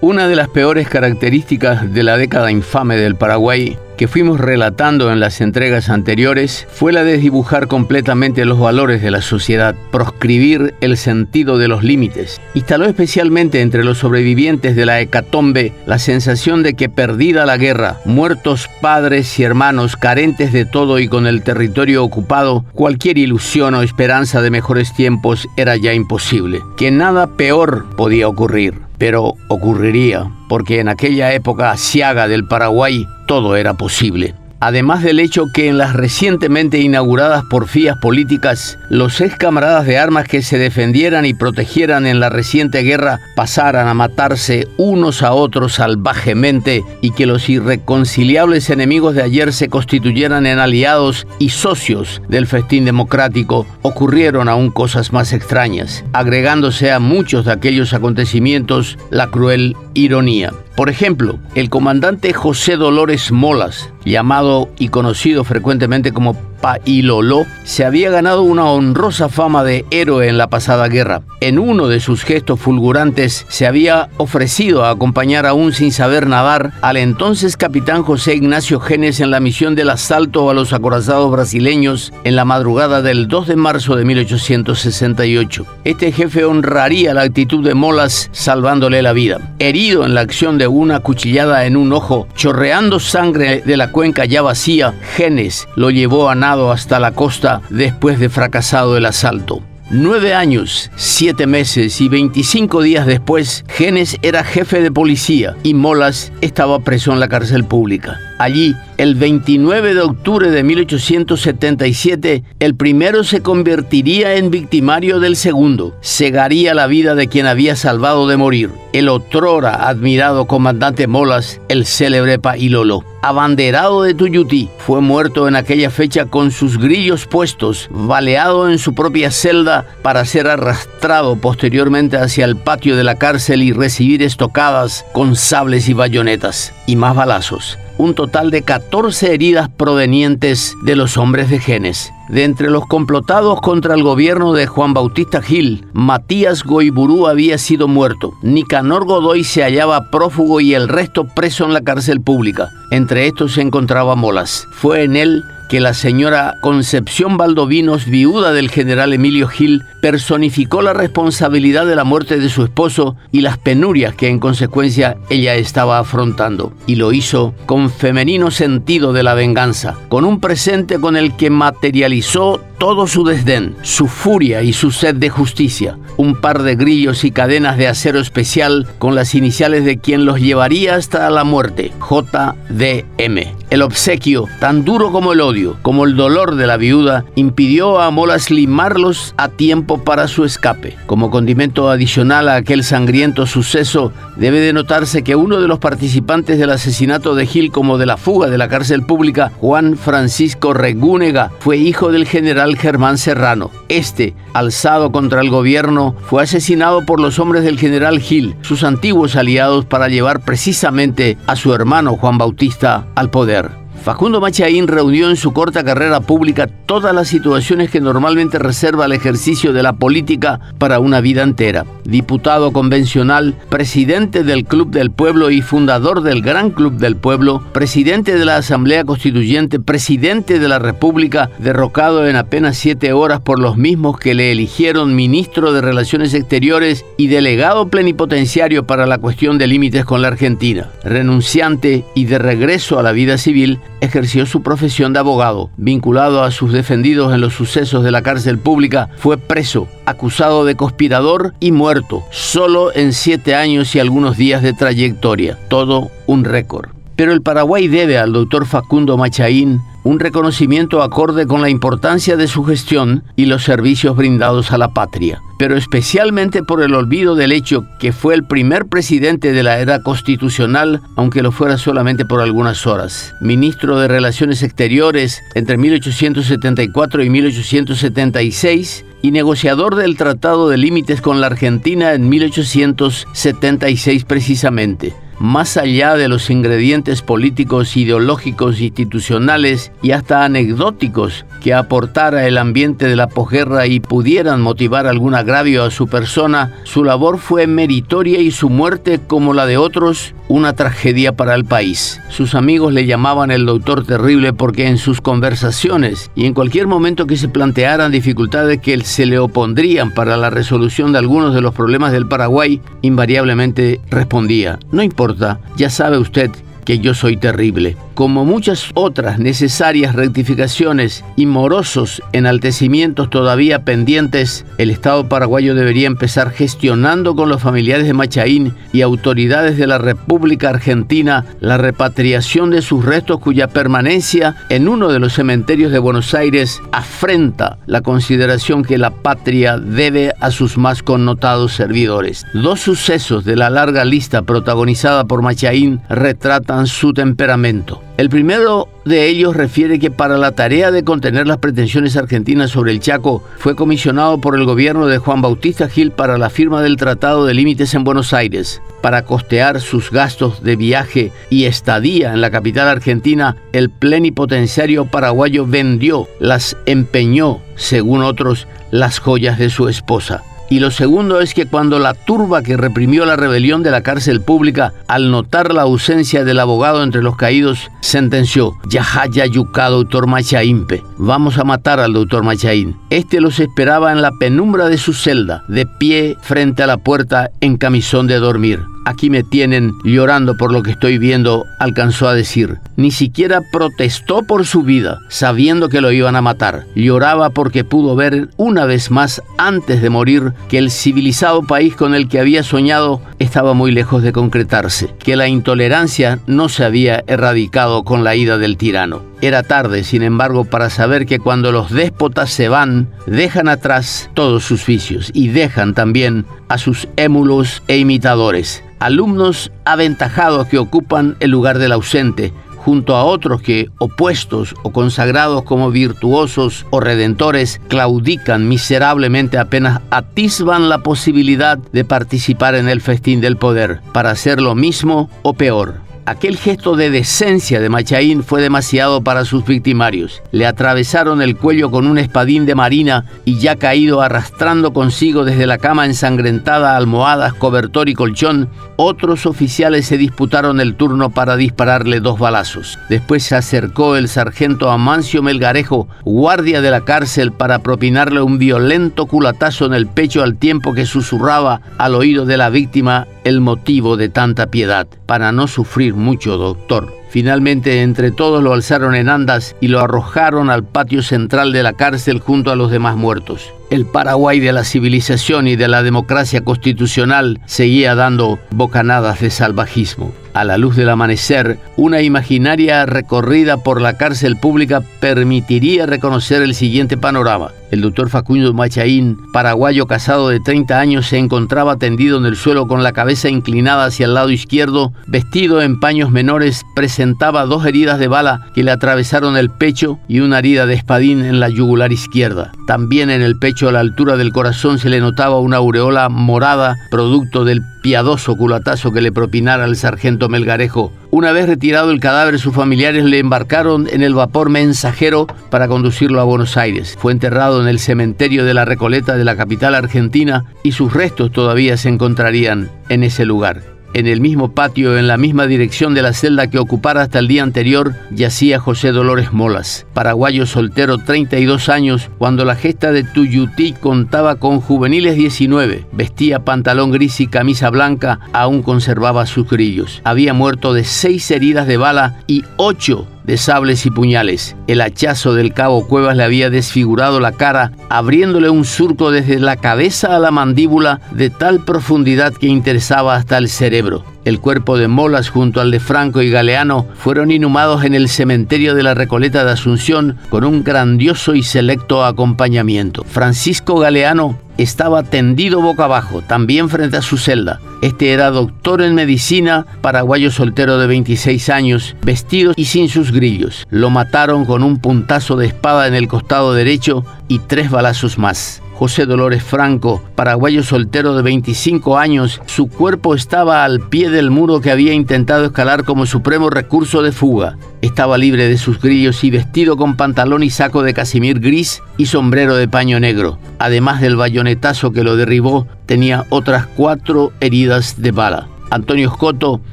Una de las peores características de la década infame del Paraguay que fuimos relatando en las entregas anteriores fue la de dibujar completamente los valores de la sociedad, proscribir el sentido de los límites. Instaló especialmente entre los sobrevivientes de la hecatombe la sensación de que perdida la guerra, muertos padres y hermanos, carentes de todo y con el territorio ocupado, cualquier ilusión o esperanza de mejores tiempos era ya imposible, que nada peor podía ocurrir pero ocurriría, porque en aquella época asiaga del Paraguay todo era posible además del hecho que en las recientemente inauguradas porfías políticas, los ex camaradas de armas que se defendieran y protegieran en la reciente guerra pasaran a matarse unos a otros salvajemente y que los irreconciliables enemigos de ayer se constituyeran en aliados y socios del festín democrático, ocurrieron aún cosas más extrañas, agregándose a muchos de aquellos acontecimientos la cruel ironía. Por ejemplo, el comandante José Dolores Molas, llamado y conocido frecuentemente como Pailolo, se había ganado una honrosa fama de héroe en la pasada guerra. En uno de sus gestos fulgurantes se había ofrecido a acompañar aún sin saber nadar al entonces capitán José Ignacio Genes en la misión del asalto a los acorazados brasileños en la madrugada del 2 de marzo de 1868. Este jefe honraría la actitud de Molas salvándole la vida. Herido en la acción de una cuchillada en un ojo, chorreando sangre de la cuenca ya vacía, Genes lo llevó a hasta la costa después de fracasado el asalto. Nueve años, siete meses y 25 días después, Genes era jefe de policía y Molas estaba preso en la cárcel pública. Allí, el 29 de octubre de 1877, el primero se convertiría en victimario del segundo. Cegaría la vida de quien había salvado de morir. El otrora admirado comandante Molas, el célebre Pailolo. Abanderado de Tuyutí, fue muerto en aquella fecha con sus grillos puestos, baleado en su propia celda para ser arrastrado posteriormente hacia el patio de la cárcel y recibir estocadas con sables y bayonetas y más balazos un total de 14 heridas provenientes de los hombres de Genes. De entre los complotados contra el gobierno de Juan Bautista Gil, Matías Goiburú había sido muerto, Nicanor Godoy se hallaba prófugo y el resto preso en la cárcel pública. Entre estos se encontraba Molas. Fue en él que la señora Concepción Valdovinos, viuda del general Emilio Gil, personificó la responsabilidad de la muerte de su esposo y las penurias que en consecuencia ella estaba afrontando. Y lo hizo con femenino sentido de la venganza, con un presente con el que materializó todo su desdén, su furia y su sed de justicia, un par de grillos y cadenas de acero especial con las iniciales de quien los llevaría hasta la muerte, JDM. El obsequio, tan duro como el odio, como el dolor de la viuda, impidió a Molas limarlos a tiempo para su escape. Como condimento adicional a aquel sangriento suceso, debe de notarse que uno de los participantes del asesinato de Gil como de la fuga de la cárcel pública, Juan Francisco Regúnega, fue hijo del general Germán Serrano. Este, alzado contra el gobierno, fue asesinado por los hombres del general Gil, sus antiguos aliados, para llevar precisamente a su hermano Juan Bautista al poder. Facundo Machaín reunió en su corta carrera pública todas las situaciones que normalmente reserva el ejercicio de la política para una vida entera. Diputado convencional, presidente del Club del Pueblo y fundador del Gran Club del Pueblo, presidente de la Asamblea Constituyente, presidente de la República, derrocado en apenas siete horas por los mismos que le eligieron ministro de Relaciones Exteriores y delegado plenipotenciario para la cuestión de límites con la Argentina. Renunciante y de regreso a la vida civil, ejerció su profesión de abogado. Vinculado a sus defendidos en los sucesos de la cárcel pública, fue preso, acusado de conspirador y muerto, solo en siete años y algunos días de trayectoria. Todo un récord. Pero el Paraguay debe al doctor Facundo Machaín un reconocimiento acorde con la importancia de su gestión y los servicios brindados a la patria, pero especialmente por el olvido del hecho que fue el primer presidente de la era constitucional, aunque lo fuera solamente por algunas horas. Ministro de Relaciones Exteriores entre 1874 y 1876 y negociador del Tratado de Límites con la Argentina en 1876 precisamente más allá de los ingredientes políticos, ideológicos, institucionales y hasta anecdóticos que aportara el ambiente de la posguerra y pudieran motivar algún agravio a su persona, su labor fue meritoria y su muerte, como la de otros, una tragedia para el país. Sus amigos le llamaban el doctor terrible porque en sus conversaciones y en cualquier momento que se plantearan dificultades que se le opondrían para la resolución de algunos de los problemas del Paraguay, invariablemente respondía, no importa, ya sabe usted que yo soy terrible. Como muchas otras necesarias rectificaciones y morosos enaltecimientos todavía pendientes, el Estado paraguayo debería empezar gestionando con los familiares de Machaín y autoridades de la República Argentina la repatriación de sus restos cuya permanencia en uno de los cementerios de Buenos Aires afrenta la consideración que la patria debe a sus más connotados servidores. Dos sucesos de la larga lista protagonizada por Machaín retratan su temperamento. El primero de ellos refiere que para la tarea de contener las pretensiones argentinas sobre el Chaco fue comisionado por el gobierno de Juan Bautista Gil para la firma del Tratado de Límites en Buenos Aires. Para costear sus gastos de viaje y estadía en la capital argentina, el plenipotenciario paraguayo vendió, las empeñó, según otros, las joyas de su esposa. Y lo segundo es que cuando la turba que reprimió la rebelión de la cárcel pública, al notar la ausencia del abogado entre los caídos, sentenció, Yahaya Yuka, doctor Machaimpe, vamos a matar al doctor Machaín. Este los esperaba en la penumbra de su celda, de pie frente a la puerta en camisón de dormir aquí me tienen llorando por lo que estoy viendo, alcanzó a decir. Ni siquiera protestó por su vida, sabiendo que lo iban a matar. Lloraba porque pudo ver una vez más antes de morir que el civilizado país con el que había soñado estaba muy lejos de concretarse, que la intolerancia no se había erradicado con la ida del tirano. Era tarde, sin embargo, para saber que cuando los déspotas se van, dejan atrás todos sus vicios y dejan también a sus émulos e imitadores alumnos aventajados que ocupan el lugar del ausente, junto a otros que, opuestos o consagrados como virtuosos o redentores, claudican miserablemente apenas atisban la posibilidad de participar en el festín del poder, para hacer lo mismo o peor. Aquel gesto de decencia de Machaín fue demasiado para sus victimarios. Le atravesaron el cuello con un espadín de marina y ya caído arrastrando consigo desde la cama ensangrentada almohadas, cobertor y colchón, otros oficiales se disputaron el turno para dispararle dos balazos. Después se acercó el sargento Amancio Melgarejo, guardia de la cárcel, para propinarle un violento culatazo en el pecho al tiempo que susurraba al oído de la víctima el motivo de tanta piedad, para no sufrir mucho, doctor. Finalmente, entre todos lo alzaron en andas y lo arrojaron al patio central de la cárcel junto a los demás muertos. El Paraguay de la civilización y de la democracia constitucional seguía dando bocanadas de salvajismo. A la luz del amanecer, una imaginaria recorrida por la cárcel pública permitiría reconocer el siguiente panorama. El doctor Facundo Machaín, paraguayo casado de 30 años, se encontraba tendido en el suelo con la cabeza inclinada hacia el lado izquierdo, vestido en paños menores, presentaba dos heridas de bala que le atravesaron el pecho y una herida de espadín en la yugular izquierda. También en el pecho a la altura del corazón se le notaba una aureola morada, producto del piadoso culatazo que le propinara el sargento Melgarejo. Una vez retirado el cadáver, sus familiares le embarcaron en el vapor mensajero para conducirlo a Buenos Aires. Fue enterrado en el cementerio de la Recoleta de la capital argentina y sus restos todavía se encontrarían en ese lugar. En el mismo patio, en la misma dirección de la celda que ocupara hasta el día anterior, yacía José Dolores Molas, paraguayo soltero 32 años, cuando la gesta de Tuyutí contaba con juveniles 19. Vestía pantalón gris y camisa blanca, aún conservaba sus grillos. Había muerto de seis heridas de bala y ocho de sables y puñales. El hachazo del cabo Cuevas le había desfigurado la cara, abriéndole un surco desde la cabeza a la mandíbula de tal profundidad que interesaba hasta el cerebro. El cuerpo de Molas junto al de Franco y Galeano fueron inhumados en el cementerio de la Recoleta de Asunción con un grandioso y selecto acompañamiento. Francisco Galeano estaba tendido boca abajo, también frente a su celda. Este era doctor en medicina, paraguayo soltero de 26 años, vestido y sin sus grillos. Lo mataron con un puntazo de espada en el costado derecho y tres balazos más. José Dolores Franco, paraguayo soltero de 25 años, su cuerpo estaba al pie del muro que había intentado escalar como supremo recurso de fuga. Estaba libre de sus grillos y vestido con pantalón y saco de casimir gris y sombrero de paño negro. Además del bayonetazo que lo derribó, tenía otras cuatro heridas de bala. Antonio Scotto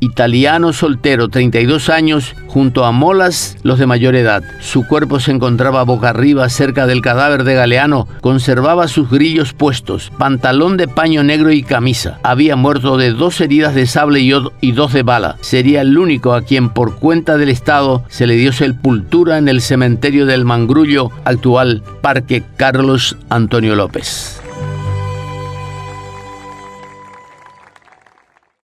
italiano soltero, 32 años, junto a Molas, los de mayor edad. Su cuerpo se encontraba boca arriba cerca del cadáver de Galeano. Conservaba sus grillos puestos, pantalón de paño negro y camisa. Había muerto de dos heridas de sable y dos de bala. Sería el único a quien por cuenta del Estado se le dio sepultura en el cementerio del Mangrullo, actual Parque Carlos Antonio López.